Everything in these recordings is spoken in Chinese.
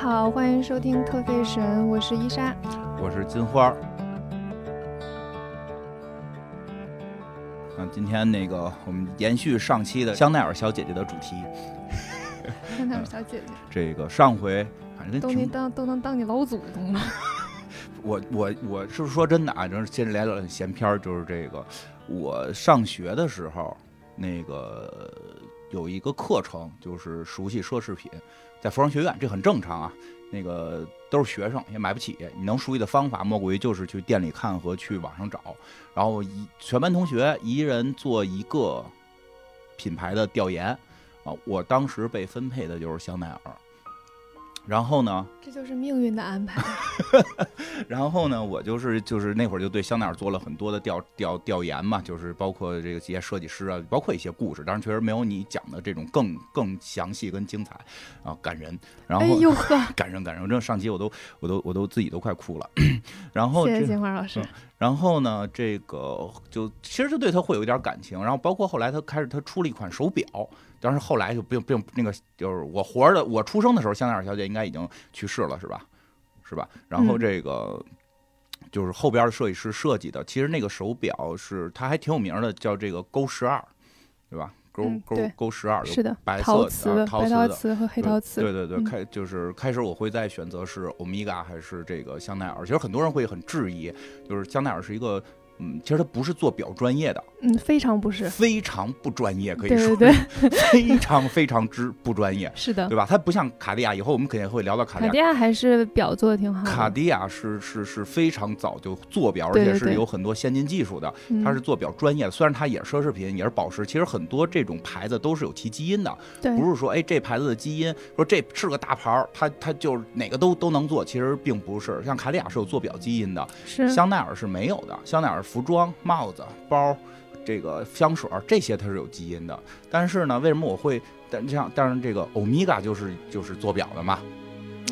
好，欢迎收听特费神，我是伊莎。我是金花儿。嗯，今天那个我们延续上期的香奈儿小姐姐的主题。香奈儿小姐姐，这个上回反正都能当都能当你老祖宗了。我我我是说真的啊，就是接着来点闲篇儿，就是这个我上学的时候，那个有一个课程，就是熟悉奢侈品，在服装学院，这很正常啊。那个都是学生，也买不起。你能熟悉的方法，莫过于就是去店里看和去网上找，然后一全班同学一人做一个品牌的调研啊。我当时被分配的就是香奈儿，然后呢，这就是命运的安排。然后呢，我就是就是那会儿就对香奈儿做了很多的调调调研嘛，就是包括这个这些设计师啊，包括一些故事，当然确实没有你讲的这种更更详细跟精彩啊，感人。然后、哎呦呵，感 人感人，这上集我都我都我都自己都快哭了。然后这谢谢金花老师。然后呢，这个就其实就对他会有一点感情，然后包括后来他开始他出了一款手表，但是后来就并并那个就是我活着的我出生的时候，香奈儿小姐应该已经去世了，是吧？是吧？然后嗯这个。就是后边的设计师设计的，其实那个手表是它还挺有名的，叫这个勾十二，对吧？勾勾勾十二，是的，白色陶瓷的、白陶陶瓷的瓷和黑陶瓷。对对对，嗯开就是开始我会在选择是欧米伽还是这个香奈儿。其实很多人会很质疑，就是香奈儿是一个，嗯，其实它不是做表专业的，嗯，非常不是。非常不专业，可以说对对，非常非常之不专业，是的对。吧？它不像卡地亚，以后我们肯定会聊到卡地亚。卡地亚还是表做的挺好的。卡地亚是是是非常早就做表，而对对对且是有很多先进技术的。嗯它是做表专业的，虽然它也是奢侈品，也是宝石。其实很多这种牌子都是有其基因的，对，不是说哎这牌子的基因，说这是个大牌儿，它它就是哪个都都能做，其实并不是。像卡地亚是有做表基因的，是香奈儿是没有的。香奈儿服装、帽子、包，这个香水儿这些它是有基因的。但是呢，为什么我会？但像但是这个欧米伽就是就是做表的嘛，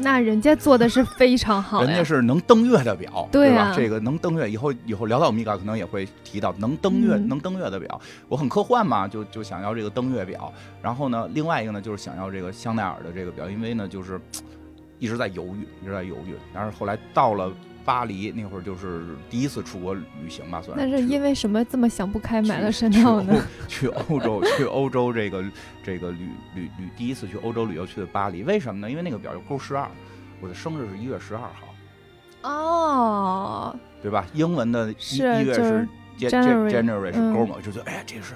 那人家做的是非常好呀。人家是能登月的表，吧？对吧这个能登月，以后以后聊到欧米伽可能也会提到能登月、嗯能登月的表。我很科幻嘛，就就想要这个登月表。然后呢，另外一个呢就是想要这个香奈儿的这个表，因为呢就是 一直在犹豫，一直在犹豫。但是后来到了巴黎那会儿，就是第一次出国旅行吧，算是那是因为什么这么想不开买了去山套呢？去欧洲，去欧洲这个这个旅旅旅第一次去欧洲旅游去的巴黎，为什么呢？因为那个表就勾十二，我的生日是一月十二号。哦，对吧？英文的一月就是 Jan- January，January 是嗯勾嘛，就觉得哎呀，这是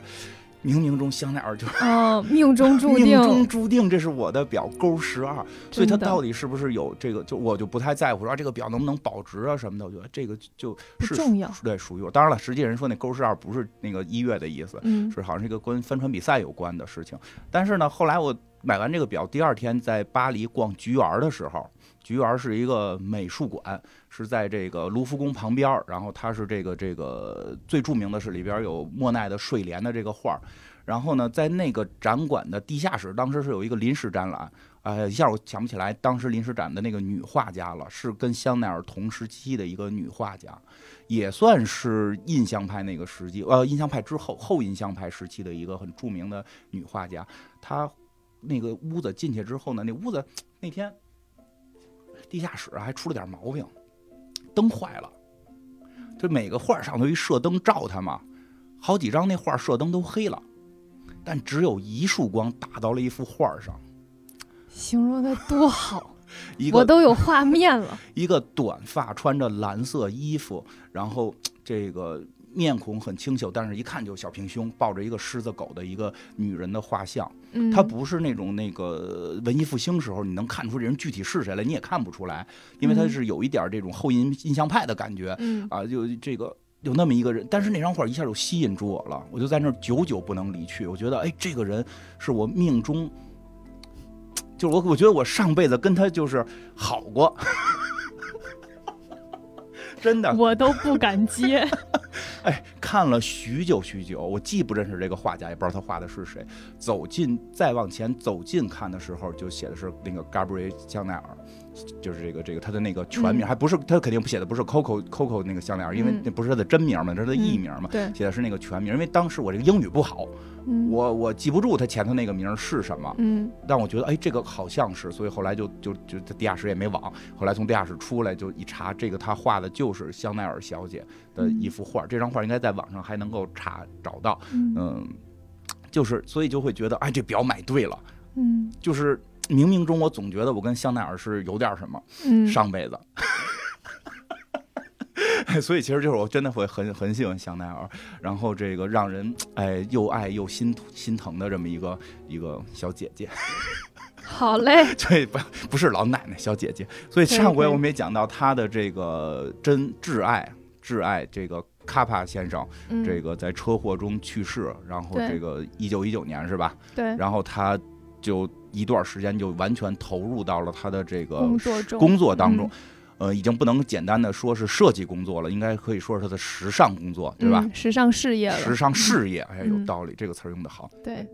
冥冥中香奈儿就哦，命中注定 命中定，注定这是我的表勾十二，所以它到底是不是有这个，就我就不太在乎说啊这个表能不能保值啊什么的，我觉得这个就是重要对属于我。当然了，实际人说那勾十二不是那个一月的意思，嗯，是好像是一个跟帆船比赛有关的事情。但是呢，后来我买完这个表，第二天在巴黎逛菊园的时候，菊园是一个美术馆，是在这个卢浮宫旁边。然后它是这个这个最著名的是里边有莫奈的睡莲的这个画。然后呢，在那个展馆的地下室，当时是有一个临时展览。呃，一下我想不起来当时临时展的那个女画家了，是跟香奈儿同时期的一个女画家，也算是印象派那个时期，呃，印象派之后后印象派时期的一个很著名的女画家。她那个屋子进去之后呢，那屋子那天地下室还出了点毛病，灯坏了，就每个画上头一射灯照它嘛，好几张那画射灯都黑了，但只有一束光打到了一幅画上，形容的多好，一个我都有画面了。一个短发，穿着蓝色衣服，然后这个面孔很清秀，但是一看就小平胸，抱着一个狮子狗的一个女人的画像。嗯，她不是那种那个文艺复兴时候你能看出这人具体是谁来，你也看不出来，因为她嗯是有一点这种后印印象派的感觉嗯，啊，就这个。有那么一个人，但是那张画一下就吸引住我了，我就在那儿久久不能离去。我觉得，哎，这个人是我命中，就是我，我觉得我上辈子跟他就是好过，真的。我都不敢接。哎，看了许久许久，我既不认识这个画家，也不知道他画的是谁。走近，再往前走近看的时候，就写的是那个 Gabriel 香奈儿。就是这个这个他的那个全名，嗯。还不是他肯定不写的不是 Coco Coco 那个项链，因为嗯。那不是他的真名嘛，这是他的艺名嘛，对，写的是那个全名。因为当时我这个英语不好，嗯。我我记不住他前头那个名是什么，嗯。但我觉得哎这个好像是，所以后来就就就在地下室也没网，后来从地下室出来就一查，这个他画的就是香奈儿小姐的一幅画，这张画应该在网上还能够查找到，嗯。嗯，就是所以就会觉得哎这表买对了，嗯。就是冥冥中我总觉得我跟香奈儿是有点什么。嗯，上辈子。所以其实就是我真的会很很喜欢香奈儿，然后这个让人哎又爱又心心疼的这么一个一个小姐姐，好嘞，对不不是老奶奶小姐姐。所以上回我们也讲到她的这个真挚爱挚爱这个卡帕先生，嗯这个在车祸中去世，然后这个一九一九年是吧？对然后他就一段时间就完全投入到了他的这个工作当中嗯。呃，已经不能简单的说是设计工作了，应该可以说是他的时尚工作，对吧？嗯时尚事业了，时尚事业，哎，有嗯道理，这个词儿用的好。对，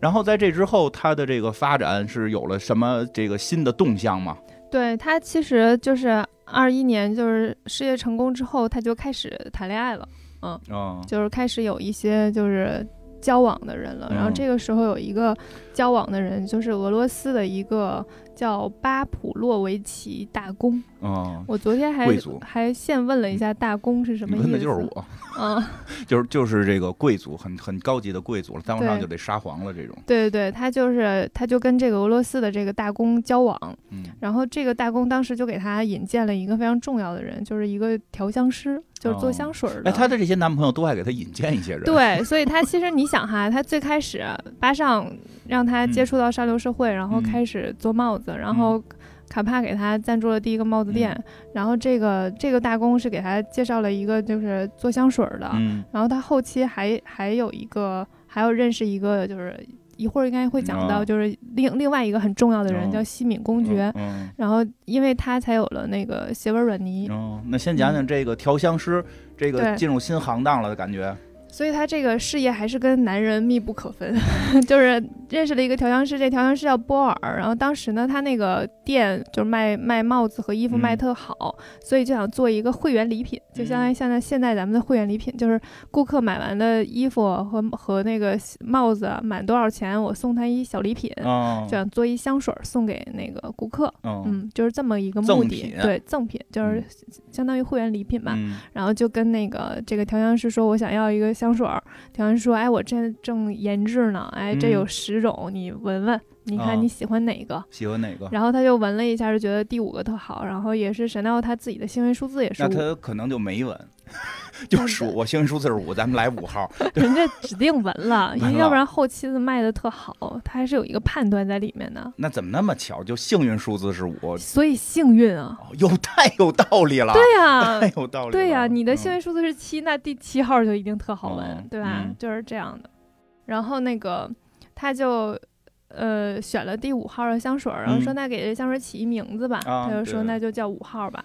然后在这之后，他的这个发展是有了什么这个新的动向吗？对他其实就是二一年就是事业成功之后，他就开始谈恋爱了，嗯就是开始有一些就是交往的人了。然后嗯这个时候有一个交往的人，就是俄罗斯的一个叫巴普洛维奇大公。嗯，我昨天还还现问了一下大公是什么意思，问的就是我，嗯，就是就是这个贵族，很很高级的贵族了，再往上就得沙皇了这种。对对对，他就是他就跟这个俄罗斯的这个大公交往，嗯然后这个大公当时就给他引荐了一个非常重要的人，就是一个调香师，就是做哦香水儿的。哎，他的这些男朋友都爱给他引荐一些人。，对，所以他其实你想哈，他最开始巴上让他接触到上流社会，然后嗯开始做帽子，然后卡帕给他赞助了第一个帽子店，然后这个这个大公是给他介绍了一个就是做香水儿的，嗯。然后他后期还还有一个还有认识一个就是一会儿应该会讲到，哦就是另另外一个很重要的人哦叫西敏公爵，嗯然后因为他才有了那个斜纹软泥，哦，那先讲讲这个调香师，这个进入新行当了的感觉。所以他这个事业还是跟男人密不可分，就是认识了一个调香师，这调香师叫波尔，然后当时呢，他那个店就是卖卖帽子和衣服嗯卖特好，所以就想做一个会员礼品，就相当于现在现在咱们的会员礼品，就是顾客买完的衣服和和那个帽子满多少钱，我送他一小礼品，嗯就想做一香水儿送给那个顾客，嗯嗯，就是这么一个赠目的品，对，赠品就是嗯。相当于会员礼品嘛。嗯。然后就跟那个这个调香师说，我想要一个香水儿。调香师说，哎，我这正研制呢，哎，这有嗯十种，你闻闻，你哦看你喜欢哪个？喜欢哪个？然后他就闻了一下，就觉得第五个特好，然后也是 Chanel 他自己的幸运数字也是那五，他可能就没闻，就那数我幸运数字是五，咱们来五号。人家指定闻了，因为要不然后期的卖的特好，他还是有一个判断在里面的，那怎么那么巧？就幸运数字是五，所以幸运啊，哦又太有道理了。对呀、太有道理了。对呀、你的嗯幸运数字是七，那第七号就一定特好闻，嗯对吧？嗯就是这样的。然后那个他就呃选了第五号的香水，然后说嗯那给这香水起一名字吧，啊他就说那就叫五号吧，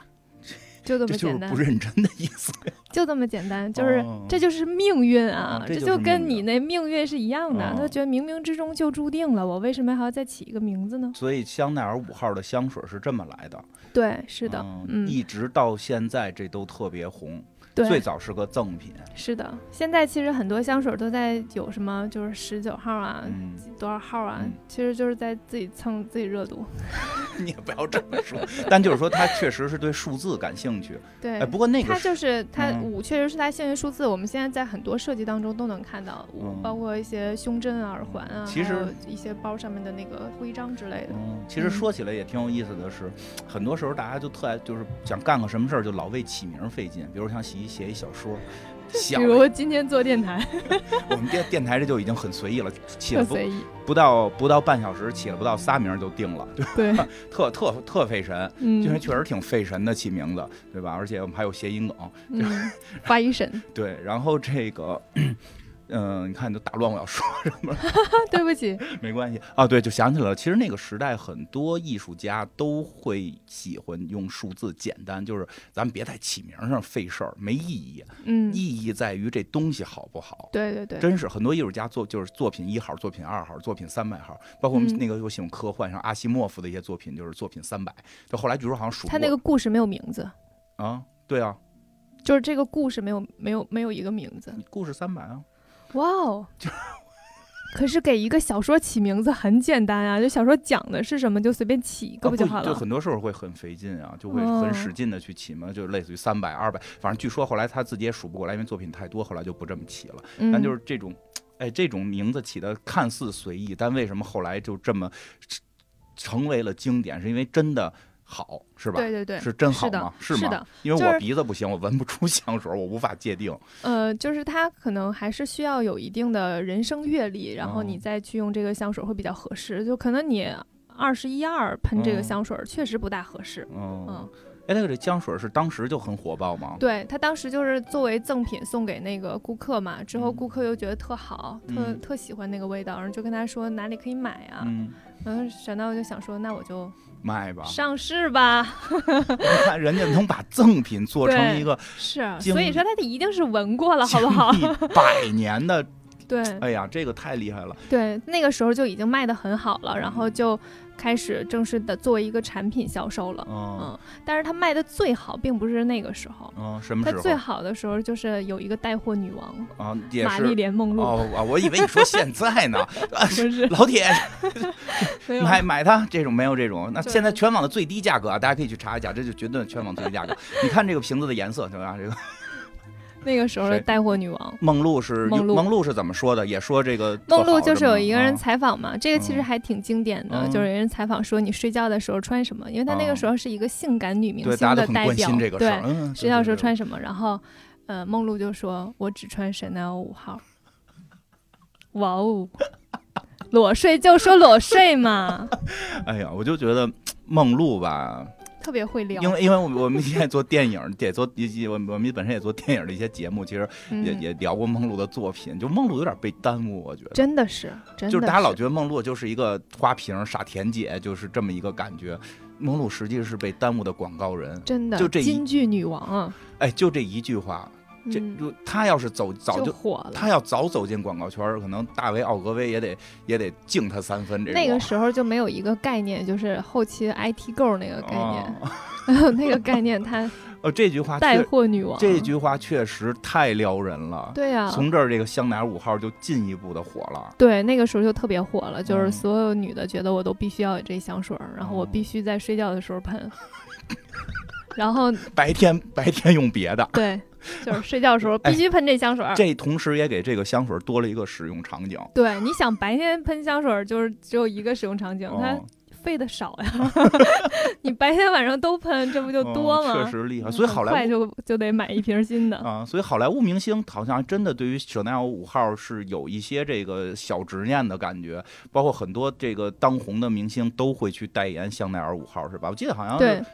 就这这就是么简单不，认真的意思。就这么简单，就是。哦这就是命运啊啊，这这就跟你那命运是一样的。哦他觉得冥冥之中就注定了，我为什么还要再起一个名字呢？所以香奈儿五号的香水是这么来的。对，是的，嗯，嗯，一直到现在这都特别红。最，早是个赠品，是的。现在其实很多香水都在有什么，就是十九号啊，嗯，多少号啊，嗯其实就是在自己蹭自己热度。你也不要这么说，但就是说他确实是对数字感兴趣。对，哎，不过那个他就是它嗯五，确实是他幸运数字。我们现在在很多设计当中都能看到包括一些胸针啊、耳环啊，其实一些包上面的那个徽章之类的。嗯，其实嗯说起来也挺有意思的是，很多时候大家就特爱，就是想干个什么事儿，就老为起名费劲。比如想写一写一小说，想比如今天做电台，我们电电台这就已经很随意了，起了不随意。不到不到半小时，起了不到仨名就定了，就对，特特特费神。嗯因为确实挺费神的起名字，对吧？而且我们还有谐音梗，嗯，发一神，对。然后这个，嗯、你看你都打乱我要说什么了，对不起，没关系。啊。对，就想起来了，其实那个时代很多艺术家都会喜欢用数字简单，就是咱们别在起名上费事儿，没意义。嗯，意义在于这东西好不好。对对对，真是很多艺术家作就是作品一号、作品二号、作品三百号，包括我们嗯。那个我喜欢科幻，像阿西莫夫的一些作品就是作品三百，就后来据说好像数他那个故事没有名字，啊，对啊，就是这个故事没有没有没有一个名字。故事三百啊，哇哦！可是给一个小说起名字很简单啊，就小说讲的是什么就随便起一个啊不就好了？就很多时候会很费劲啊，就会哦很使劲的去起嘛，就类似于三百、二百，反正据说后来他自己也数不过来，因为作品太多，后来就不这么起了。嗯，但就是这种，哎，这种名字起的看似随意，但为什么后来就这么成为了经典？是因为真的好，是吧？对对对，是真好是的吗？是的，因为我鼻子不行，我闻不出 香水，我无法界定。呃，就是它可能还是需要有一定的人生阅历，然后你哦再去用这个香水会比较合适。就可能你二十一二喷这个嗯香水确实不大合适。嗯嗯，哎，那个这香水是当时就很火爆吗？对他当时就是作为赠品送给那个顾客嘛，之后嗯顾客又觉得特好，特嗯特喜欢那个味道，然后就跟他说哪里可以买啊。嗯，然后想到我就想说，那我就卖吧。上市吧。你看人家能把赠品做成一个所以说他得一定是闻过了，好不好？百年的，对哎呀，这个太厉害了。对，那个时候就已经卖得很好了，然后就开始正式的作为一个产品销售了。嗯嗯，但是它卖的最好，并不是那个时候，嗯，什么它最时候好的时候就是有一个带货女王啊？也玛丽莲梦露，哦啊，我以为你说现在呢。啊不是老铁，买买它这种没有这种，那现在全网的最低价格啊，大家可以去查一下，这就绝对全网最低价格。你看这个瓶子的颜色，对吧？这个那个时候的带货女王。梦露是梦露梦露是怎么说的？也说这个梦露就是有一个人采访嘛，这个其实嗯还挺经典的，嗯就是有人采访说你睡觉的时候穿什么，因为她那个嗯时候是一个性感女明，星的代表，关心这个事对。，嗯，睡觉的时候。穿什么，然后，呃，梦露就说：“我只穿 Chanel 五号。”哇哦，裸睡就说裸睡嘛，哎呀，我就觉得梦露吧，特别会聊，因为因为我们我们现在做电影，也做也我我们本身也做电影的一些节目，其实也嗯。也聊过梦露的作品，就梦露有点被耽误，我觉得。真的是，真的就是大家老觉得梦露就是一个花瓶傻甜姐，就是这么一个感觉。梦露实际是被耽误的广告人，真的就这一金句女王啊，哎，就这一句话，这嗯就他要是走早就。火了。他要早走进广告圈，可能大卫奥格威也得也得敬他三分。这种那个时候就没有一个概念，就是后期 IT Girl 那个概念，哦 那个概念，他呃，这句话带货女王，这句话确实太撩人了。对呀、从这儿这个香奈儿五号就进一步的火了。对，那个时候就特别火了，就是嗯所有女的觉得我都必须要有这香水儿，然后我哦必须在睡觉的时候喷。然后白天白天用别的，对，就是睡觉的时候 哎必须喷这香水儿。这同时也给这个香水多了一个使用场景。对，你想白天喷香水就是只有一个使用场景，它哦费的少呀。你白天晚上都喷，这不就多哦吗？确实厉害。嗯所以好莱坞就就得买一瓶新的。啊，所以好莱坞明星好像真的对于香奈儿五号是有一些这个小执念的感觉，包括很多这个当红的明星都会去代言香奈儿五号，是吧？我记得好像对是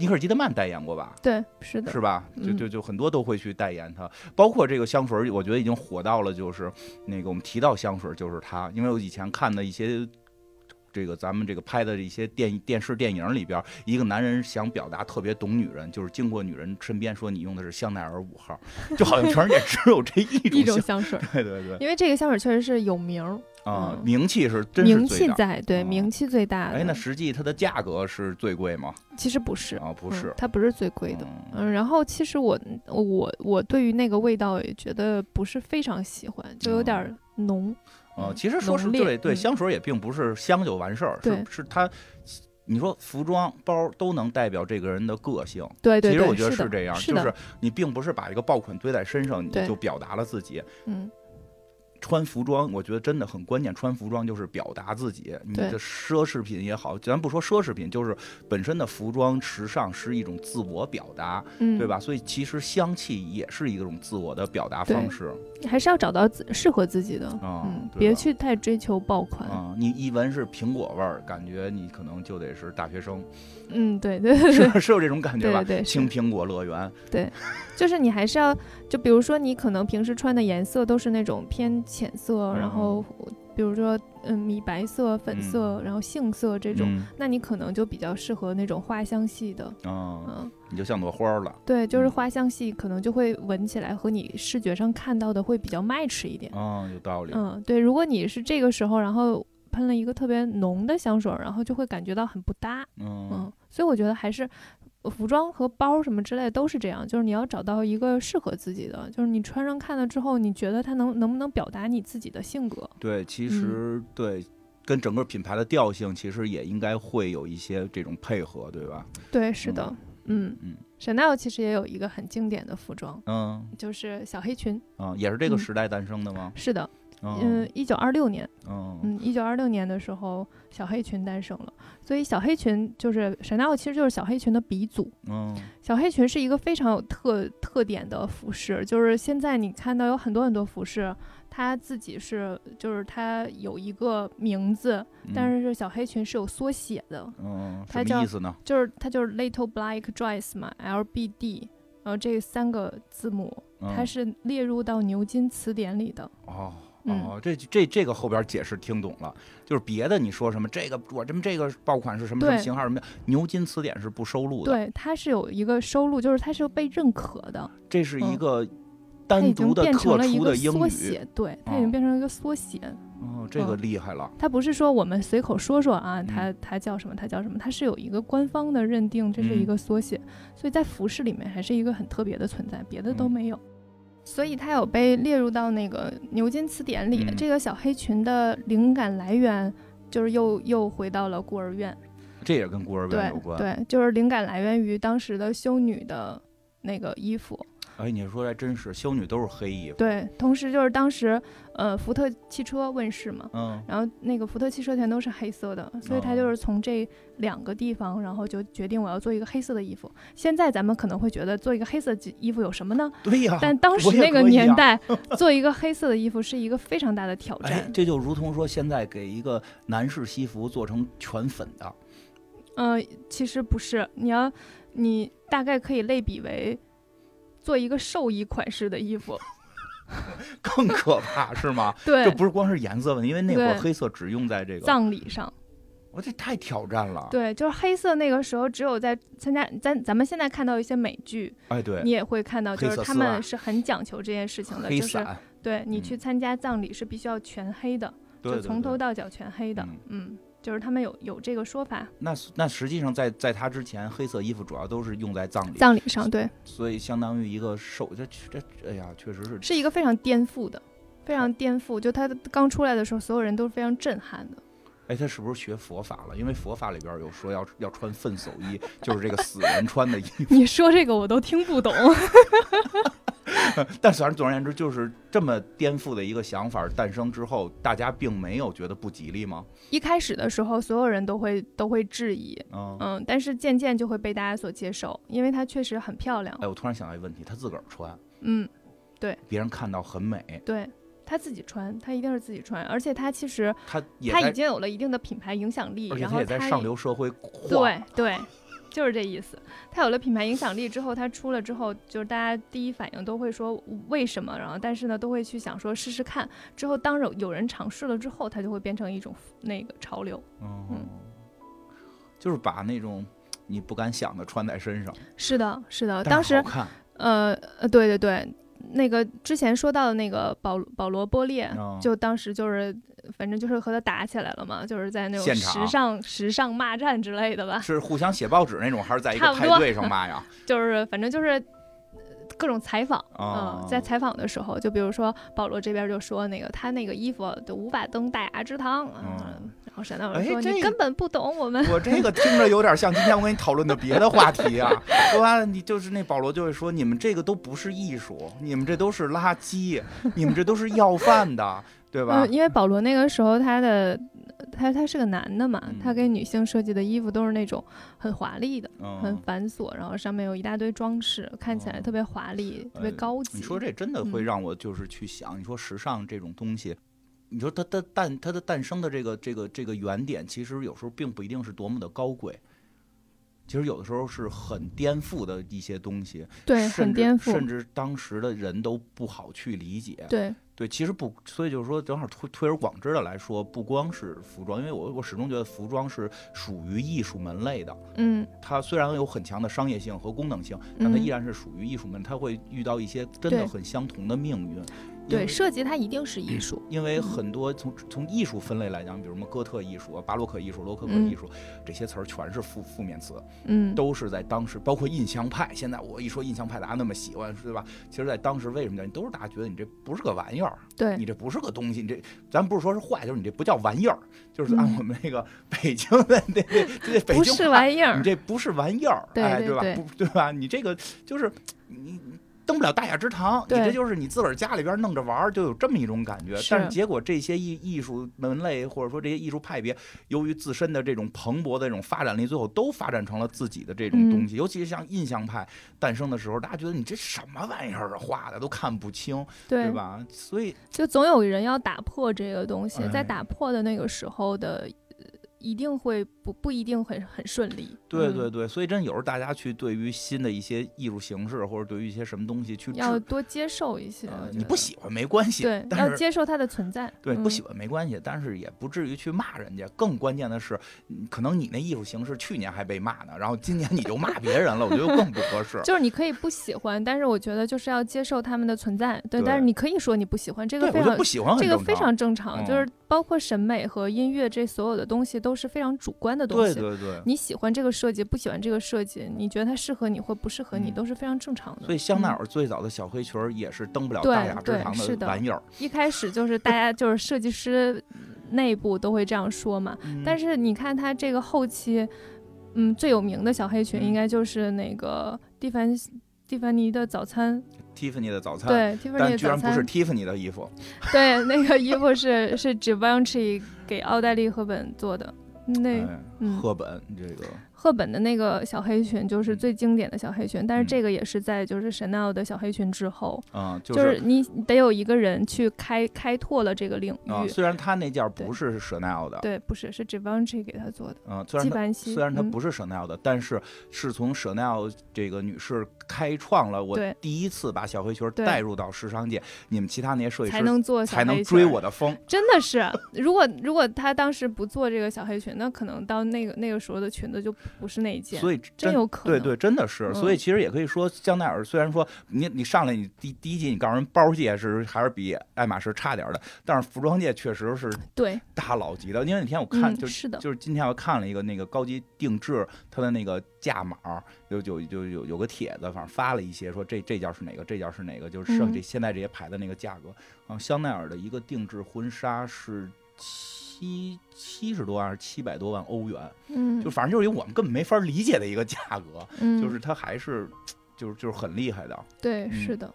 尼克尔基德曼代言过吧？对，是的，是吧？就嗯就就很多都会去代言它，包括这个香水儿，我觉得已经火到了，就是那个我们提到香水儿就是它，因为我以前看的一些。这个咱们这个拍的一些电电视电影里边，一个男人想表达特别懂女人，就是经过女人身边说你用的是香奈儿五号，就好像全世界只有这一 一种种香。水，对对对，因为这个香水确实是有名儿，啊、嗯名气是真是名。气在，对，嗯名气最大的。哎，那实际它的价格是最贵吗？其实不是，啊，不嗯是，它不是最贵的。嗯嗯，然后其实我我我对于那个味道也觉得不是非常喜欢，就有点儿浓。呃，嗯其实说是对对，嗯香水也并不是香就完事儿，是是它，你说服装包都能代表这个人的个性。对对对，其实我觉得是这样，是就是你并不是把一个爆款堆在身上，你就表达了自己。嗯，穿服装，我觉得真的很关键。穿服装就是表达自己，你的奢侈品也好，咱不说奢侈品，就是本身的服装时尚是一种自我表达，嗯，对？吧？所以其实香气也是一种自我的表达方式还是要找到自适合自己的，啊嗯，别去太追求爆款。啊。你一闻是苹果味儿，感觉你可能就得是大学生，嗯，对对对对是是有这种感觉吧？对青苹果乐园，对就是你还是要，就比如说你可能平时穿的颜色都是那种偏浅色，然后比如说嗯米白色、粉色，然后杏色这种，嗯。那你可能就比较适合那种花香系的，哦，嗯，你就像朵花儿了，对，就是嗯。花香系可能就会闻起来和你视觉上看到的会比较 match 一点，嗯，有道理，嗯，对，如果你是这个时候，然后喷了一个特别浓的香水儿，然后就会感觉到很不搭，嗯。嗯，所以我觉得还是呃服装和包什么之类都是这样，就是你要找到一个适合自己的，就是你穿上看了之后，你觉得它能能不能表达你自己的性格？对，其嗯实对。跟整个品牌的调性其实也应该会有一些这种配合，对吧？对，是的，嗯嗯，Chanel 其实也有一个很经典的服装，嗯就是小黑裙，嗯，也是这个嗯时代诞生的吗？是的，嗯嗯，一九二六年，嗯嗯，一九二六年的时候，小黑裙诞生了，所以小黑裙就是 Chanel 其实就是小黑裙的鼻祖。嗯小黑裙是一个非常有特特点的服饰，就是现在你看到有很多很多服饰，它自己是就是它有一个名字，但是小黑裙是有缩写的，嗯，它叫什么意思呢？就是它就是 Little Black Dress 嘛，LBD，然后这三个字母它嗯是列入到牛津词典里的。哦，这这这个后边解释听懂了，就是别的你说什么这个我这么这个爆款是什么什么型号什么，牛津词典是不收录的，对，它是有一个收录，就是它是被认可的，这是一嗯。个单独的经变成特了一个殊的英语，缩写，对，它已经哦变成了一个缩写。哦，这个嗯。厉害了，它不是说我们随口说说啊，嗯。它它叫什么，它叫什么，它是有一个官方的认定，这是一嗯。个缩写，所以在服饰里面还是一个很特别的存在，别的都嗯。没有。所以它有被列入到那个牛津词典里。嗯这个小黑裙的灵感来源就是又又回到了孤儿院，这也跟孤儿院有关。对，就是灵感来源于当时的修女的那个衣服。哎，你说还真是，修女都是黑衣服，对，同时就是当时，呃，福特汽车问世嘛，嗯然后那个福特汽车全都是黑色的，所以他哦就是从这两个地方，然后就决定我要做一个黑色的衣服。现在咱们可能会觉得做一个黑色的衣服有什么呢？对呀，但当时那个年代，做一个黑色的衣服是一个非常大的挑哎战，。这就如同说现在给一个男士西服做成全粉的，嗯、其实不是，你要你大概可以类比为做一个寿衣款式的衣服。更可怕是吗？对。这，不是光是颜色问题，因为那会儿黑色只用在这个，葬礼上。我这太挑战了。对，就是黑色那个时候，只有在参加咱咱们现在看到一些美剧，哎，对。你，也会看到，就是他们是很讲求这件事情的，就是，对你嗯。去参加葬礼是必须要全黑的，就从头到脚全黑的，嗯。嗯，就是他们有有这个说法，那那实际上在在他之前，黑色衣服主要都是用在葬礼，葬礼上对，所以相当于一个寿，这这哎呀，确实是是一个非常颠覆的，非常颠覆，就他刚出来的时候，所有人都是非常震撼的。哎，他是不是学佛法了？因为佛法里边有说要要穿粪叟衣，就是这个死人穿的衣服。你说这个我都听不懂，但反正总而言之，就是这么颠覆的一个想法诞生之后，大家并没有觉得不吉利吗？一开始的时候，所有人都会都会质疑，嗯，嗯，但是渐渐就会被大家所接受，因为它确实很漂亮，哎，我突然想到一个问题，他自个儿穿，嗯，对别人看到很美，对。他自己穿，他一定是自己穿，而且他其实他也已经有了一定的品牌影响力，而且然后他也在上流社会。对对，就是这意思。他有了品牌影响力之后，他出了之后，就是大家第一反应都会说为什么，然后但是呢，都会去想说试试看。之后当有有人尝试了之后，它就会变成一种那个潮流。嗯嗯，就是把那种你不敢想的穿在身上，是的，是的。当时看，呃呃，对对对，那个之前说到的那个保保罗波列，哦就当时就是。反正就是和他打起来了嘛，就是在那种时尚时尚骂战之类的吧，是互相写报纸那种，还是在一个派对上骂呀？就是反正就是呃各种采访，哦嗯，在采访的时候，就比如说保罗这边就说那个他那个衣服就无法登大雅之堂，啊，嗯然后闪导哎说、这你根本不懂我们，我这个听着有点像今天我跟你讨论的别的话题啊，对吧？你就是那保罗就会说，你们这个都不是艺术，你们这都是垃圾，你们这都是要饭的，对吧嗯，？因为保罗那个时候他的他他是个男的嘛，他嗯给女性设计的衣服都是那种很华丽的。很嗯，繁琐，然后上面有一大堆装饰，看起来哦特别华丽，特别哎高级。你说这真的会嗯让我就是去想，你说时尚这种东西，你说它的诞它的诞生的这个这个这个原点，其实有时候并不一定是多么的高贵，其实有的时候是很颠覆的一些东西，对，很甚至颠覆，甚至当时的人都不好去理解。对，对，其实不，所以就是说，正好推推而广之的来说，不光是服装，因为我我始终觉得服装是属于艺术门类的。嗯它虽然有很强的商业性和功能性，但它嗯依然是属于艺术门，它会遇到一些真的很相同的命运。因对，为设计它一定是艺术，因为嗯很多从从艺术分类来讲，比如什么哥特艺术、啊、巴洛克艺术、洛可可嗯艺术，这些词儿全是负负面词，嗯，都是在当时，包括印象派。现在我一说印象派，大家那么喜欢，对吧？其实，在当时为什么呢？都是大家觉得你这不是个玩意儿，对你，这不是个东西，你这咱不是说是坏，就是你这不叫玩意儿，就是按嗯我们那个北京的那那这北不是玩意儿你，这不是玩意儿，哎，吧？对对对不，对吧？你这个就是你。你登不了大雅之堂，你对这就是你自个儿家里边弄着玩儿，就有这么一种感觉。是但是结果这些艺艺术门类或者说这些艺术派别，由于自身的这种蓬勃的这种发展力，最后都发展成了自己的这种嗯东西。尤其是像印象派诞生的时候，大家觉得你这什么玩意儿啊，画的都看不清，对对，吧？所以就总有人要打破这个东西，在哎打破的那个时候的，呃一定会不不一定很很顺利。嗯对对对，所以真有时候大家去对于新的一些艺术形式，或者对于一些什么东西去要，多接受一些。你不喜欢没关系，对，要接受它的存在。对，不喜嗯欢没关系，但是也不至于去骂人家。更关键的是，嗯可能你那艺术形式去年还被骂呢，然后今年你就骂 别人了，我觉得更不合适。就是你可以不喜欢，但是我觉得就是要接受他们的存在。对，对但是你可以说你不喜欢，这，个非常我觉得不喜欢很这个非常常正常，就嗯是包括审美和音乐这所有的东西都是非常主观的东西。对对。你喜欢这个设计，不喜欢这个设计，你觉得它适合你或不适合你，嗯都是非常正常的。所以香奈嗯儿最早的小黑裙儿也是登不了对大雅之堂的玩意儿。一开始就是大家就是设计师内部都会这样说嘛，但是是你看它这个后期，嗯，最有名的小黑裙嗯应该就是那个蒂凡蒂凡尼的早餐，Tiffany 的早餐，对，蒂凡尼但居然不是，Tiffany 的衣服。对，那个衣服是是 Givenchy 给奥黛丽·赫本做的，那赫本这个，赫本的那个小黑裙就是嗯最经典的小黑裙，但是嗯这个也是在就是 Chanel 的小黑裙之后，嗯，就就是你得有一个人去开开拓了这个领域。啊，虽然他那件不是 Chanel 的，对，不是，是 Givenchy 给他做的，嗯，虽然虽然它不是 Chanel 的，但是是从 Chanel 这个女士开创了我第一次把小黑裙带入到时尚界，你们其他那些设计师才能做才能追我的风。真的是，如果如果他当时不做这个小黑裙，那可能到那个那个时候的裙子就不是那一件，所以真真有可能。对对，真的是，所以嗯其实也可以说，香奈儿虽然说你你上来你第第一季你告诉人包界是还是比爱马仕差点儿的，但是服装界确实是对大佬级的。因为那天我看、嗯就是的，就是今天我看了一个那个高级定制，它的那个价码有有有有有个帖子，反正发了一些说这这件是哪个，这件是哪个，就是剩嗯这现在这些牌的那个价格。嗯，香奈儿的一个定制婚纱是七七十多万还是七百多万欧元，嗯，就反正就是我们根本没法理解的一个价格，嗯 就是它还是就是就是很厉害的。对，嗯是的，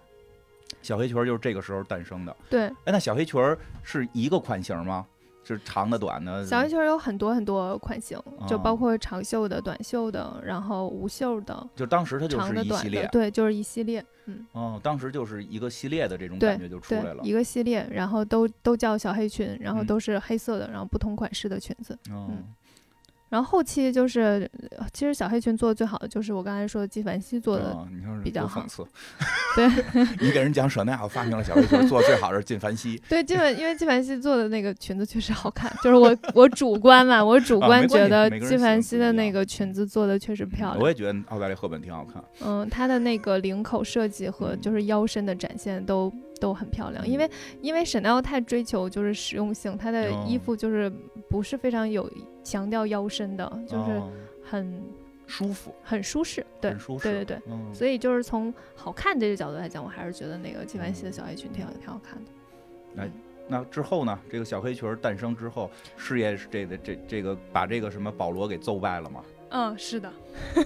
小黑裙就是这个时候诞生的。对，哎，那小黑裙是一个款型吗？是长的、短的？小黑裙儿有很多很多款型，就哦包括长袖的、短袖的，然后无袖的、就当时它就是一系列。对，就是一系列，嗯，哦，当时就是一个系列的这种对感觉就出对来了，。一个系列，然后都都叫小黑裙，然后嗯都是黑色的，然后不同款式的裙子。哦嗯然后后期就是，呃其实小黑裙做的最好的就是我刚才说的纪梵希做的，哦你看比较好讽刺。对 你给人讲舍奈尔发明了小黑裙，做的最好的是纪梵希。对，基本因为纪梵希做的那个裙子确实好看，就是我我主观嘛，我主观啊没关系觉得每个人纪梵喜欢不一样希的那个裙子做的确实漂亮。我也觉得奥黛丽·赫本挺好看。嗯，它的那个领口设计和嗯就是腰身的展现都都很漂亮，因为因为 Chanel 太追求就是实用性，它的衣哦服就是不是非常有强调腰身的，就是哦很舒服，很舒适。对很舒适。对对对，嗯，所以就是从好看这个角度来讲，我还是觉得那个纪梵希的小黑裙挺好挺好看的。那那之后呢？这个小黑裙儿诞生之后，事业是这个这这个把这个什么保罗给揍败了吗？嗯，是的，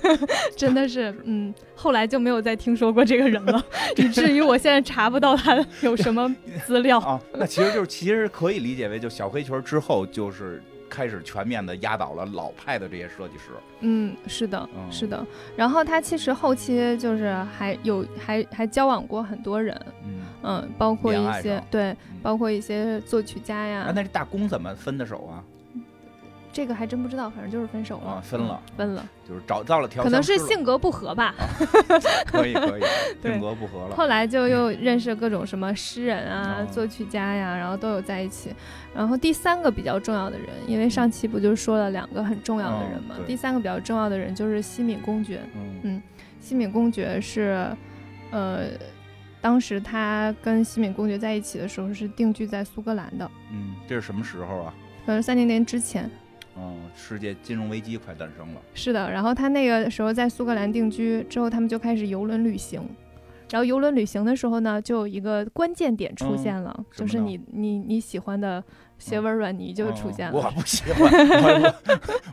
真的是，嗯，后来就没有再听说过这个人了，以至于我现在查不到他 有什么资料。啊，那其实就是其实可以理解为，就小黑裙之后就是开始全面的压倒了老派的这些设计师。嗯，是的，嗯是的。然后他其实后期就是还有还还交往过很多人，嗯嗯，包括一些对，嗯包括一些作曲家呀，啊，那这大公怎么分的手啊？这个还真不知道，反正就是分手了，啊分了嗯分了，就是找到了调可能是性格不合吧。可以可以，性格不合了。后来就又认识各种什么诗人啊、哦作曲家呀，然后都有在一起。然后第三个比较重要的人，因为上期不就说了两个很重要的人吗，嗯第三个比较重要的人就是西敏公爵。嗯西敏公爵是，呃，当时他跟西敏公爵在一起的时候是定居在苏格兰的，嗯，这是什么时候啊？可能三零年之前。嗯，世界金融危机快诞生了。是的，然后他那个时候在苏格兰定居之后，他们就开始游轮旅行。然后游轮旅行的时候呢，就有一个关键点出现了，就是你你你喜欢的斜纹软泥就出现了。哦 我不喜欢，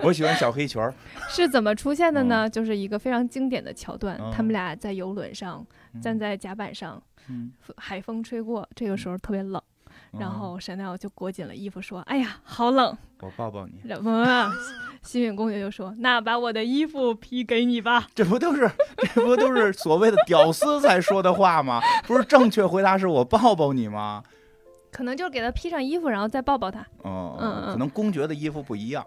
我喜欢小黑裙儿。是怎么出现的呢？就是一个非常经典的桥段，嗯他们俩在游轮上站在甲板上，嗯，海风吹过，这个时候特别冷，嗯然后神奈就裹紧了衣服说：“哎呀，好冷。我抱抱你”，然后啊，西敏公爵就说：“那把我的衣服披给你吧。这不都是这不都是所谓的屌丝才说的话吗？不是正确回答是我抱抱你吗？”可能就是给他披上衣服，然后再抱抱他。哦，可能公爵的衣服不一样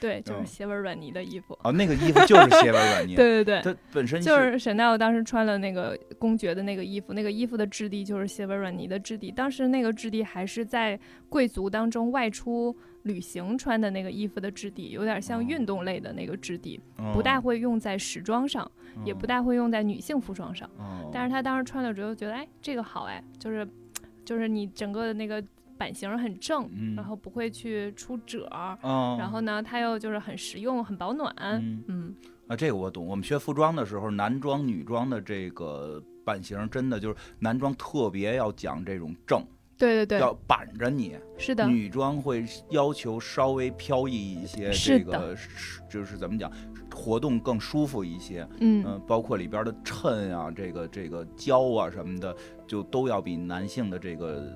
对，就是嗯斜纹软呢的衣服。哦，那个衣服就是斜纹软 呢。对对对，它本身就是沈奈当时穿了那个公爵的那个衣服，那个衣服的质地就是斜纹软呢的质地。当时那个质地还是在贵族当中外出旅行穿的那个衣服的质地，有点像哦运动类的那个质地，嗯不大会用在时装上，也不大会用在女性服装上。哦，但是他当时穿了之后觉得，哎，这个好哎，就是就是你整个的那个版型很正，嗯然后不会去出褶然后呢，它又就是很实用、很保暖，嗯嗯，啊，这个我懂。我们学服装的时候，男装、女装的这个版型，真的就是男装特别要讲这种正，对对对，要板着你；是的，女装会要求稍微飘逸一些，这个就是怎么讲，活动更舒服一些。嗯，嗯、包括里边的衬啊，这个这个胶啊什么的，就都要比男性的这个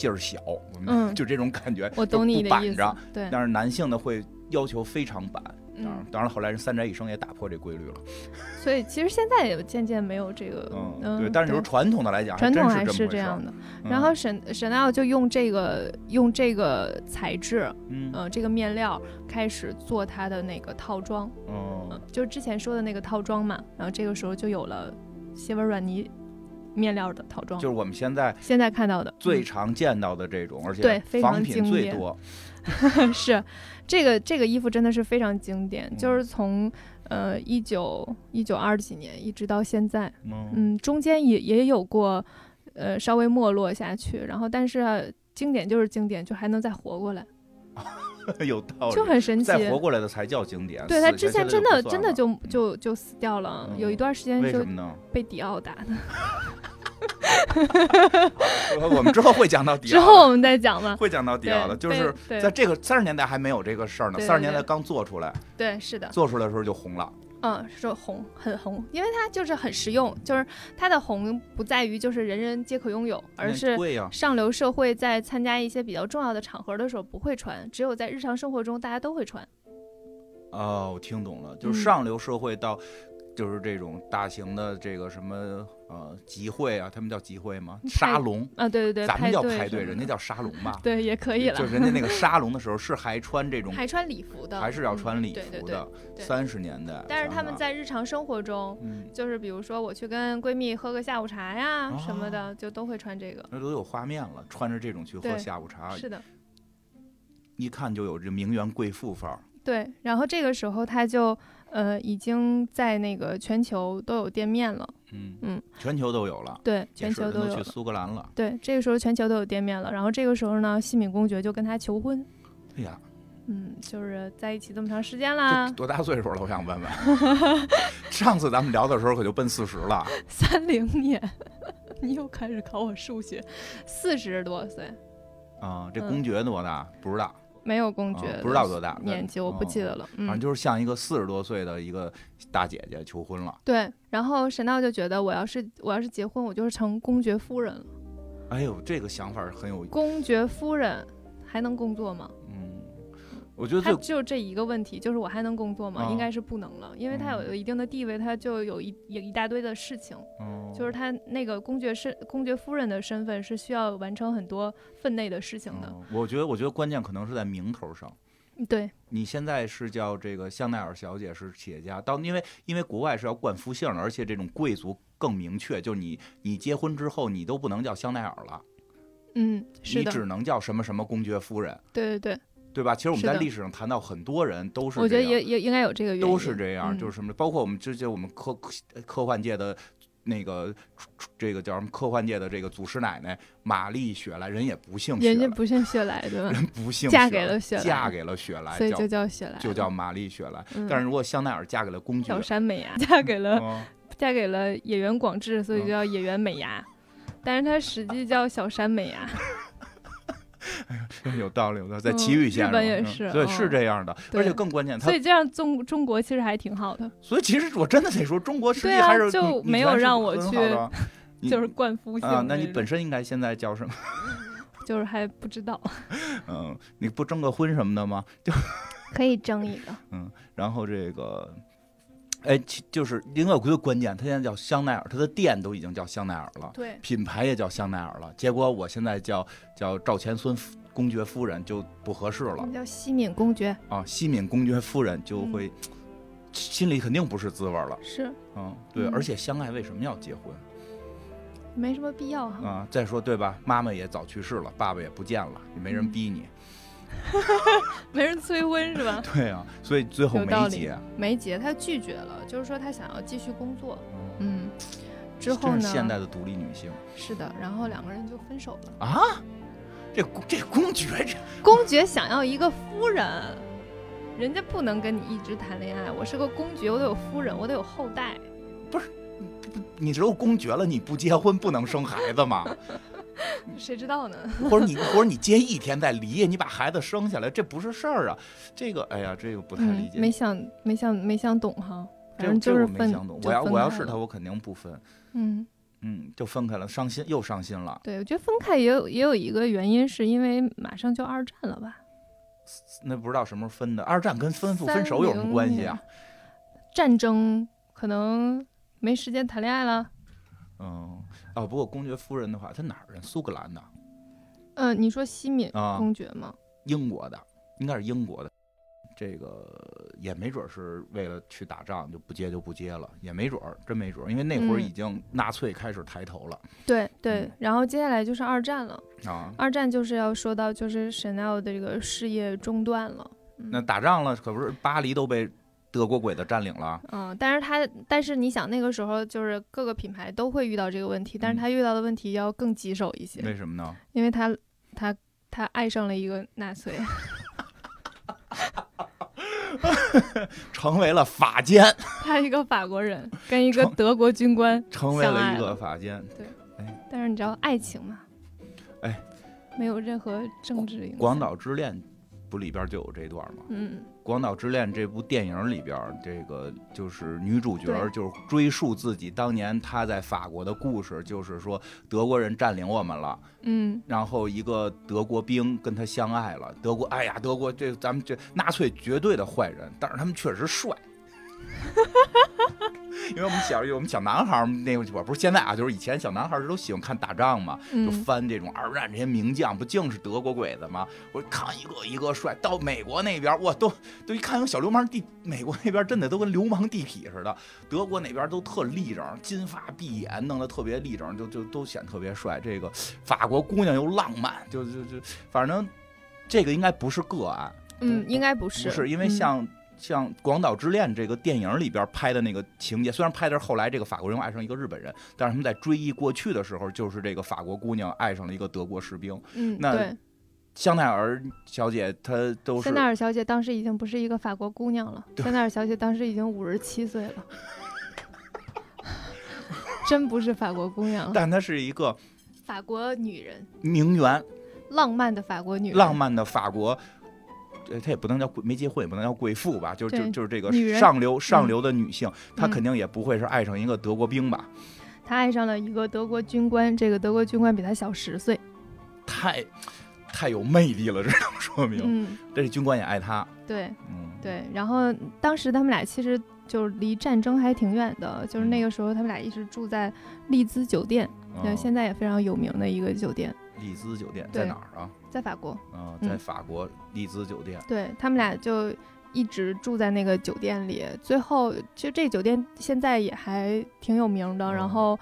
劲儿小。嗯就这种感觉。我懂你的意思但是男性的会要求非常板。当然嗯，，当然后来人三宅一生也打破这规律了。所以其实现在也渐渐没有这个，嗯，对，但是说传统的来讲，传统还是这样的。嗯然后沈沈奈奥就用这个用这个材质，嗯呃，这个面料开始做他的那个套装，嗯嗯，就是之前说的那个套装嘛。然后这个时候就有了斜纹软泥面料的套装，就是我们现在现在看到的。最嗯。常见到的这种，而且对非常仿品经典最多。是这个这个衣服真的是非常经典，嗯就是从呃一九一九二几年一直到现在，嗯。嗯，中间也也有过呃稍微没落下去，然后但是啊、经典就是经典，就还能再活过来，有道理，就很神奇。再活过来的才叫经典。对他之前真的真的就就就死掉了，嗯有一段时间就？被迪奥打的。我们之后会讲到迪奥，之后我们再讲吧。会讲到迪奥的，就是在这个三十年代还没有这个事儿呢，三十年代刚做出来，对，是的，做出来的时候就红了。嗯，说红很红，因为它就是很实用，就是它的红不在于就是人人皆可拥有，而是，上流社会在参加一些比较重要的场合的时候不会穿，只有在日常生活中大家都会穿。哦，我听懂了，就是嗯上流社会到，就是这种大型的这个什么呃集会啊，他们叫集会吗？沙龙，啊，对对对，咱们叫队派对，什么的人家叫沙龙吧？对也可以了，就人家那个沙龙的时候是还穿这种，还穿礼服的，还是要嗯穿礼服的。三十年代，但是他们在日常生活中，嗯，就是比如说我去跟闺蜜喝个下午茶呀什么哦的，就都会穿这个。那都有画面了，穿着这种去喝下午茶，是的，一看就有这名媛贵妇范儿。对。然后这个时候他就呃已经在那个全球都有店面了，嗯嗯，全球都有了，对，全球都有了。苏格兰了。对，这个时候全球都有店面了。然后这个时候呢，西敏公爵就跟他求婚，哎呀，嗯，就是在一起这么长时间这啦，多大岁数了？我想问问。上次咱们聊的时候可就奔四十了。三零年，你又开始考我数学，四十多岁，啊，这嗯公爵多大？不知道，没有公啊爵的不知道多大年纪，我不记得了。反正嗯，就是像一个四十多岁的一个大姐姐求婚了。对。然后沈道就觉得，我要是我要是结婚，我就是成公爵夫人了。哎哎呦，这个想法很有，公爵夫人还能工作吗？嗯，我觉得最他只有这一个问题，就是我还能工作吗？啊应该是不能了，因为他有一定的地位，他就有一有一大堆的事情，嗯就是他那个公爵身公爵夫人的身份是需要完成很多分内的事情的。嗯我觉得我觉得关键可能是在名头上。对，你现在是叫这个香奈儿小姐是企业家，到因为因为国外是要冠夫姓的，而且这种贵族更明确，就是你你结婚之后你都不能叫香奈儿了，嗯，是的，你只能叫什么什么公爵夫人，对对对，对吧？其实我们在历史上谈到很多人都是我觉得也也应该有这个原因，都是这样，嗯就是什么，包括我们之前我们科科幻界的那个这个叫什么科幻界的这个祖师奶奶玛丽雪莱，人也不姓雪，人家不姓雪莱对吧？人不姓嫁雪莱给了雪莱嫁给了雪莱，所以就叫雪莱，就叫玛丽雪莱。嗯但是如果香奈儿嫁给了公爵小，山美牙，嫁给了嗯 嫁给了野原广志，所以就叫野原美牙。但是她实际叫小山美牙，有道理，有道理，在嗯奇遇县日本是吧嗯也是对，嗯是这样的，对而且更关键，他所以这样中中国其实还挺好的，所以其实我真的得说，中国实际对啊还是就没有让我去 就是灌夫姓啊，那你本身应该现在叫什么？就是还不知道，嗯，你不征个婚什么的吗？就可以争一个，嗯然后这个，哎，其就是另外有个关键，它现在叫香奈儿，它的店都已经叫香奈儿了，对，品牌也叫香奈儿了。结果我现在叫叫赵钱孙夫公爵夫人就不合适了叫西敏公爵，啊，西敏公爵夫人就嗯会、心里肯定不是滋味儿了。是嗯，对，嗯而且相爱为什么要结婚没什么必要哈。啊？再说对吧？妈妈也早去世了，爸爸也不见了，也没人嗯逼你。没人催婚是吧？对啊，所以最后没结。没结，他拒绝了，就是说他想要继续工作。嗯，嗯，之后呢？现代的独立女性是的，然后两个人就分手了。啊！这公这公爵这 公爵想要一个夫人，人家不能跟你一直谈恋爱。我是个公爵，我得有夫人，我得有后代。不是你只有公爵了，你不结婚不能生孩子吗？谁知道呢？或者你或者你接一天再离，你把孩子生下来，这不是事儿啊！这个哎呀，这个不太理嗯，解。没想没想没想懂哈，反这这正就是分。我没想懂。我要我要是他，我肯定不分。嗯，嗯，就分开了，伤心又伤心了。对，我觉得分开也有也有一个原因，是因为马上就二战了吧？那不知道什么时候分的。二战跟分不分手有什么关系啊？战争可能没时间谈恋爱了。嗯，哦，不过公爵夫人的话，她哪儿人？苏格兰的，嗯、你说西敏啊公爵吗？英国的，应该是英国的。这个也没准是为了去打仗就不接就不接了，也没准儿，真没准儿，因为那会儿嗯已经纳粹开始抬头了、对对嗯，然后接下来就是二战了。啊。二战就是要说到，就是 Chanel 的这个事业中断了。嗯那打仗了，可不是巴黎都被德国鬼子占领了？嗯，但是他，但是你想那个时候就是各个品牌都会遇到这个问题，但是嗯他遇到的问题要更棘手一些，为什么呢？因为他他他爱上了一个纳粹，成为了法奸，他一个法国人跟一个德国军官，成为了一个法奸。对，哎。但是你知道爱情嘛？哎，没有任何政治影响。广岛之恋不里边就有这段吗？嗯，《广岛之恋》这部电影里边，这个就是女主角就是追溯自己当年她在法国的故事，就是说德国人占领我们了，嗯，然后一个德国兵跟她相爱了。德国，哎呀，德国这咱们这纳粹绝对的坏人，但是他们确实帅。因为我们小我们小男孩儿那会儿不是现在啊，就是以前小男孩儿都喜欢看打仗嘛，就嗯翻这种二战这些名将，不净是德国鬼子吗？我看一个一个帅，到美国那边，哇，都都一看有小流氓地，美国那边真的都跟流氓地痞似的，德国那边都特立正，金发碧眼，弄得特别立正，就就都显特别帅。这个法国姑娘又浪漫，就就就，反正这个应该不是个案，嗯，应该不是，不是因为嗯像。《广岛之恋》这个电影里边拍的那个情节，虽然拍的是后来这个法国人爱上一个日本人，但是他们在追忆过去的时候，就是这个法国姑娘爱上了一个德国士兵。嗯，那对，香奈儿小姐她都是香奈儿小姐当时已经不是一个法国姑娘了，香奈儿小姐当时已经五十七岁了，真不是法国姑娘了，但她是一个法国女人，名媛、浪漫的法国女人，浪漫的法国。呃，她也不能叫贵，没结婚也不能叫贵妇吧，就就对就是这个上流上流的女性，她嗯肯定也不会是爱上一个德国兵吧？她爱上了一个德国军官，这个德国军官比她小十岁，太太有魅力了，这能说明。嗯，这军官也爱他。对嗯，对。然后当时他们俩其实就是离战争还挺远的，就是那个时候他们俩一直住在丽兹酒店，现在也非常有名的一个酒店，丽兹酒店在哪儿啊？在法国。嗯，嗯在法国丽兹酒店。对他们俩就一直住在那个酒店里，最后其实这酒店现在也还挺有名的。嗯然后，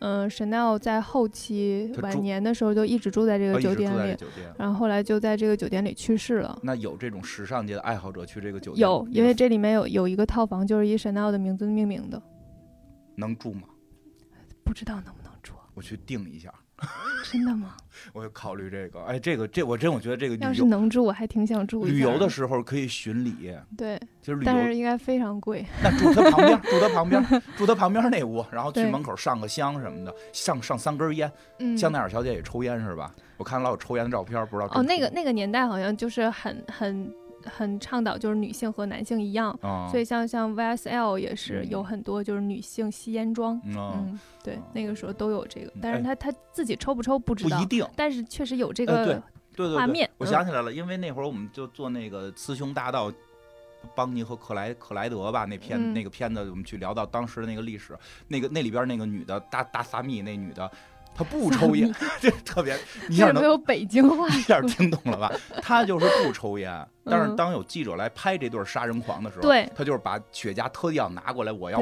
嗯、c h a n e l 在后期晚年的时候就一直住在这个酒店里。然后后来就在这个酒店里去世了。那有这种时尚界的爱好者去这个酒店有，因为这里面有有一个套房就是以 Chanel 的名字命名的，能住吗？不知道能不能住？我去订一下，真的吗？我考虑这个。哎，这个这我真我觉得这个要是能住，我还挺想住。旅游的时候可以巡礼，对，其实旅但游是应该非常贵。那住他旁边，住他旁边，住他旁边那屋，然后去门口上个香什么的，上上三根烟。嗯，香奈儿小姐也抽烟是吧？我看老有抽烟的照片，不知道哦，那个那个年代好像就是很很很倡导，就是女性和男性一样，啊，所以像像 YSL 也是嗯有很多就是女性吸烟装，嗯对哦，那个时候都有这个，但哎是他他自己抽不抽不知道不一，定。但是确实有这个对对对，画面。我嗯想起来了，因为那会儿我们就做那个《雌雄大盗》。邦尼和克莱克莱德吧，那片、嗯那个片子，我们去聊到当时的那个历史，那个那里边那个女的大大萨密那女的，她不抽烟，这特别，你一下能为什么有北京话。一下听懂了吧？他就是不抽烟，但是嗯当有记者来拍这对杀人狂的时候，对。他就是把雪茄特地要拿过来，我要，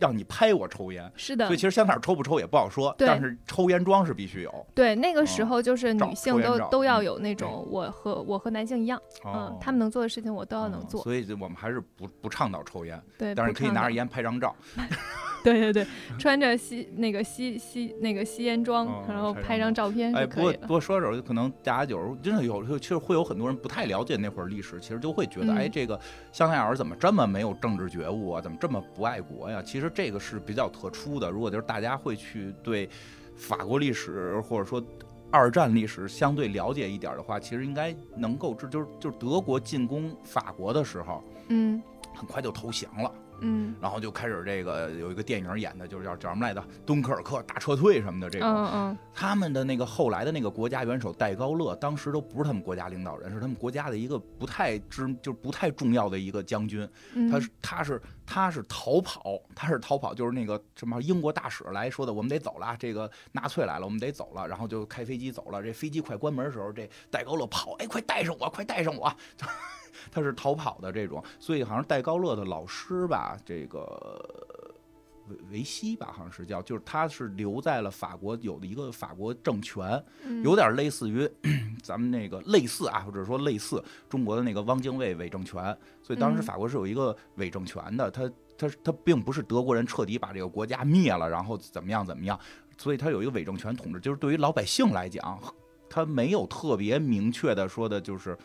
让你拍我抽烟。是的。所以，其实香奈儿抽不抽也不好说，但是抽烟装是必须有。对，那个时哦候就是女性都都要嗯有那种我和我和男性一样，嗯，他们能做的事情我都要能哦做，所以我们还是不不倡导抽烟，对，但是可以拿着烟拍张照。对对对，穿着吸那个吸吸那个吸烟装，哦然后拍拍张张照片哎，是可以的。不过不过说着可能大家有时候真的有时候其实会有很多人不太了解那会儿历史，其实就会觉得，嗯哎，这个香奈儿怎么这么没有政治觉悟啊？怎么这么不爱国呀？其实这个是比较特殊的。如果就是大家会去对法国历史或者说二战历史相对了解一点的话，其实应该能够知，就是就是德国进攻法国的时候，嗯很快就投降了。嗯然后就开始这个有一个电影演的，就是叫叫什么来着，敦刻尔克大撤退什么的这种。嗯嗯他们的那个后来的那个国家元首戴高乐，当时都不是他们国家领导人，是他们国家的一个不太知就是不太重要的一个将军。嗯，他是他是他是逃跑，他是逃跑，就是那个什么英国大使来说的，我们得走了，这个纳粹来了，我们得走了，然后就开飞机走了。这飞机快关门的时候，这戴高乐跑，哎，快带上我，快带上我！他是逃跑的这种，所以好像戴高乐的老师吧，这个维维西吧，好像是叫，就是他是留在了法国有的一个法国政权，嗯有点类似于 咱们那个类似啊，或者说类似中国的那个汪精卫伪政权，所以当时嗯。法国是有一个伪政权的，他他他并不是德国人彻底把这个国家灭了，然后怎么样怎么样，所以他有一个伪政权统治，就是对于老百姓来讲，他没有特别明确的说的就是。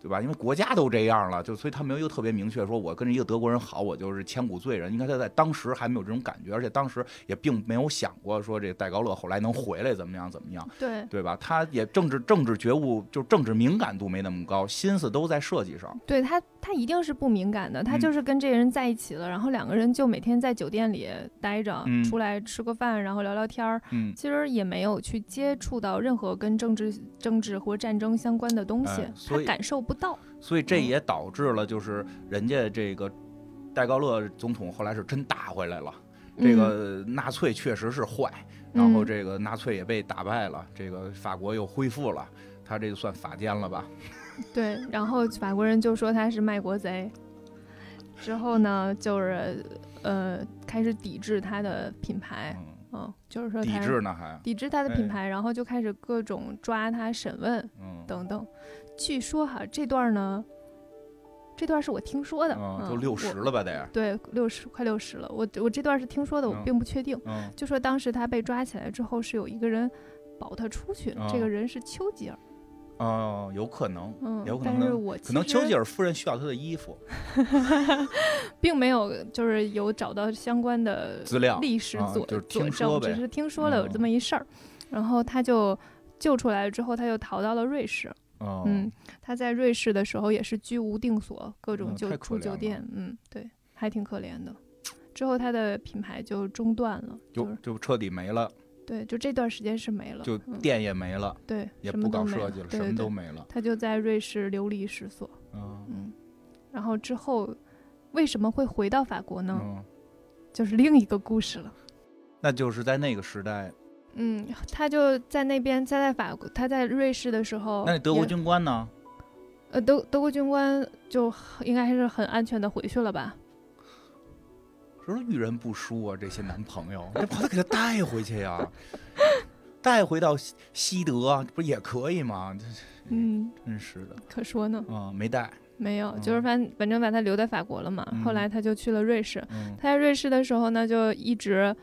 对吧？因为国家都这样了，就所以他没有一个特别明确说，我跟一个德国人好，我就是千古罪人。应该他在当时还没有这种感觉，而且当时也并没有想过说这戴高乐后来能回来怎么样怎么样。对对吧？他也政治政治觉悟，就政治敏感度没那么高，心思都在设计上。对他他一定是不敏感的，他嗯就是跟这个人在一起了，然后两个人就每天在酒店里待着，嗯出来吃个饭，然后聊聊天儿，嗯，其实也没有去接触到任何跟政治政治或战争相关的东西，哎他感受不到。所以这嗯也导致了，就是人家这个戴高乐总统后来是真打回来了。这个纳粹确实是坏，嗯，然后嗯这个纳粹也被打败了，这个法国又恢复了。他这就算法奸了吧？对，然后法国人就说他是卖国贼，之后呢，就是呃开始抵制他的品牌，嗯，嗯，就是说抵制呢还，抵制他的品哎牌，然后就开始各种抓他审问嗯，等等。据说哈这段呢，这段是我听说的，都六十了吧得？对，六十快六十了。我我这段是听说的，我嗯并不确定。嗯，就说当时他被抓起来之后，是有一个人保他出去，这哦个人是丘吉尔。哦，有可能，嗯有，可能但是我可能丘吉尔夫人需要他的衣服 并没有就是有找到相关的资料历史佐、啊就是佐证，听说只是听说了有这嗯么一事儿。然后他就救出来之后，他就逃到了瑞士。哦，嗯，他在瑞士的时候也是居无定所，各种嗯就住酒店。嗯，对，还挺可怜的。之后他的品牌就中断了，就就彻底没了。对，就这段时间是没了，就嗯店也没了，对，也不搞设计了，什么都没了。他就在瑞士流离失所，嗯嗯，然后之后为什么会回到法国呢？嗯，就是另一个故事了。那就是在那个时代，嗯，他就在那边，他在法国，他在瑞士的时候，那你德国军官呢？呃德德国军官就应该还是很安全的回去了吧？说遇人不淑啊，这些男朋友，这把他给他带回去呀，带回到西西德啊，不也可以吗？嗯，真是的，可说呢，啊，没带，没有，嗯就是反反正把他留在法国了嘛。后嗯来他就去了瑞士，嗯他在瑞士的时候呢，就一直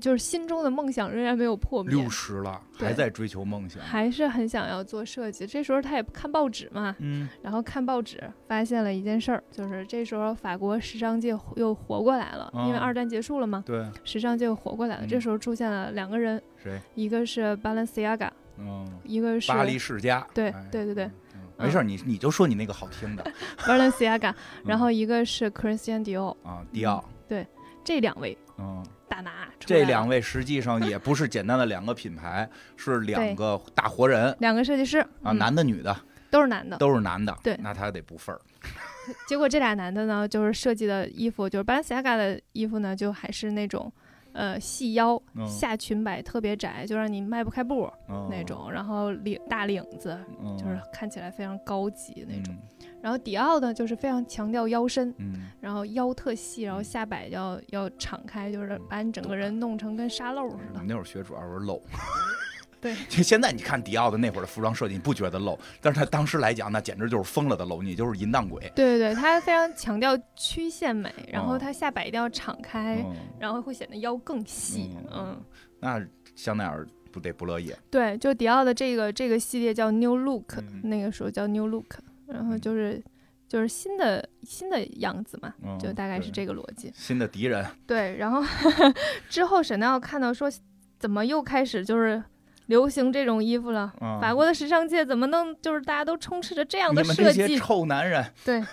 就是心中的梦想仍然没有破灭六，十了还在追求梦想，还是很想要做设计。这时候他也看报纸嘛，嗯然后看报纸发现了一件事儿，就是这时候法国时尚界又活过来了，因为哦二战结束了嘛，对，时尚界又活过来了。嗯这时候出现了两个人，谁？一个是 Balenciaga，嗯，一个是巴黎世家，对哎对对对没事儿，你你就说你那个好听的 Balenciaga，然嗯后一个是 Christian Dior，啊，迪奥，对这两位嗯，大拿这两位实际上 也不是简单的两个品牌，是两个大活人两个设计师啊，嗯男的女的都是男的。都是男的，对那他得不份儿，结果这俩男的呢，就是设计的衣服，就是 Balenciaga 的衣服呢，就还是那种。呃，细腰嗯下裙摆特别窄，就让你迈不开步嗯那，种，然后领大领子，嗯就是看起来非常高级那种。嗯然后迪奥呢，就是非常强调腰身，嗯，然后腰特细，然后嗯下摆要要敞开，就是嗯把你整个人弄成跟沙漏似的。我们那会儿学主要是露。对，就现在你看迪奥的那会儿的服装设计，你不觉得 low，，但是他当时来讲，那简直就是疯了的 low，，你就是淫荡鬼。对对对，他非常强调曲线美，然后哦他下摆一定要敞开，嗯，然后会显得腰更细。嗯嗯，那香奈儿不得不乐意。对，就迪奥的这个这个系列叫 New Look，、嗯那个时候叫 New Look，然后就是。就是新的新的样子嘛，嗯就大概是这个逻辑。新的敌人，对，然后 之后沈奈奥看到说，怎么又开始就是流行这种衣服了？嗯法国的时尚界怎么能就是大家都充斥着这样的设计？臭男人，对。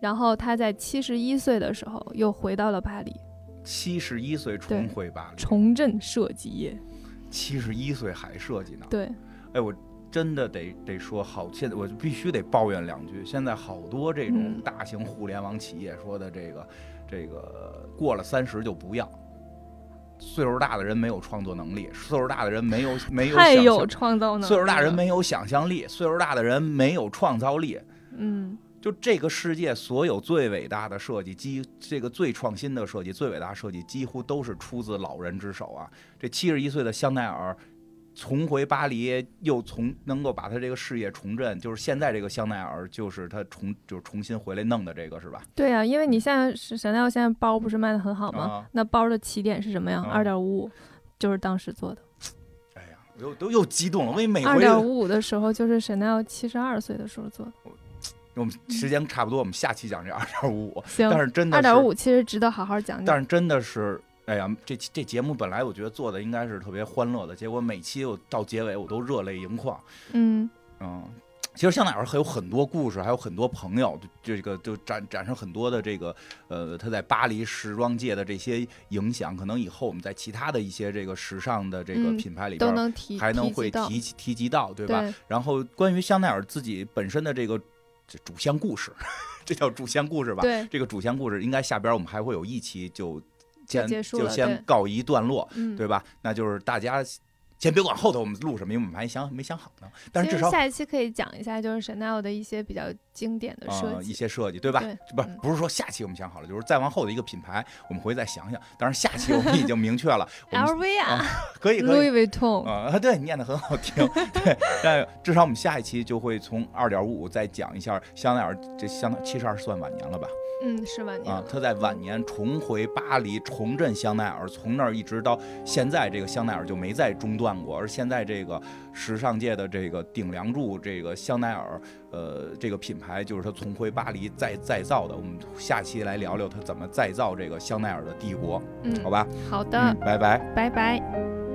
然后他在七十一岁的时候又回到了巴黎，七十一岁重回巴黎，重振设计业。七十一岁还设计呢。对，哎，我真的得得说好，现在我就必须得抱怨两句。现在好多这种嗯大型互联网企业说的这个这个过了三十就不要。岁数大的人没有创作能力，岁数大的人没有没有太有创造能力。岁数大人，没有想象力，岁数大的人没有创造力。嗯，就这个世界所有最伟大的设计，几这个最创新的设计，最伟大设计，几乎都是出自老人之手啊！这七十一岁的香奈儿重回巴黎，又从能够把他这个事业重振，就是现在这个香奈儿，就是他重就是重新回来弄的这个是吧？对呀、因为你现在是香奈儿现在包不是卖的很好吗？啊那包的起点是什么呀？啊二点五五，就是当时做的。哎呀，我又都又激动了，因为每二点五五的时候，就是香奈儿七十二岁的时候做的。我们时间差不多，我们下期讲这二点五五，行，但是真的二点五其实值得好好讲讲。但是真的是，哎呀，这这节目本来我觉得做的应该是特别欢乐的，结果每期我到结尾我都热泪盈眶。嗯，嗯，其实香奈儿还有很多故事，还有很多朋友，这个就展展示很多的这个呃，他在巴黎时装界的这些影响，可能以后我们在其他的一些这个时尚的这个嗯品牌里都边。能提还能会提提及到，对吧？对然后关于香奈儿自己本身的这个这主线故事，这叫主线故事吧？对，这个主线故事应该下边我们还会有一期就就先就先告一段落，嗯，对吧？那就是大家先别管后头我们录什么，因为我们还想没想好呢。但是至少下一期可以讲一下，就是 Chanel 的一些比较经典的设呃一计。些设计，对吧？对不嗯不是说下期我们想好了，就是再往后的一个品牌，我们回去再想想。当然下期我们已经明确了，LV 啊可以可以。，Louis Vuitton，啊、对，念的很好听，对，但至少我们下一期就会从二点五五再讲一下香奈儿，这香奈七十二算晚年了吧？嗯，是晚年啊，他在晚年重回巴黎，重振香奈儿，从那儿一直到现在，这个香奈儿就没再中断过。而现在这个时尚界的这个顶梁柱，这个香奈儿，呃，这个品牌就是他重回巴黎再再造的。我们下期来聊聊他怎么再造这个香奈儿的帝国，嗯，好吧？好的，嗯，拜拜。拜拜。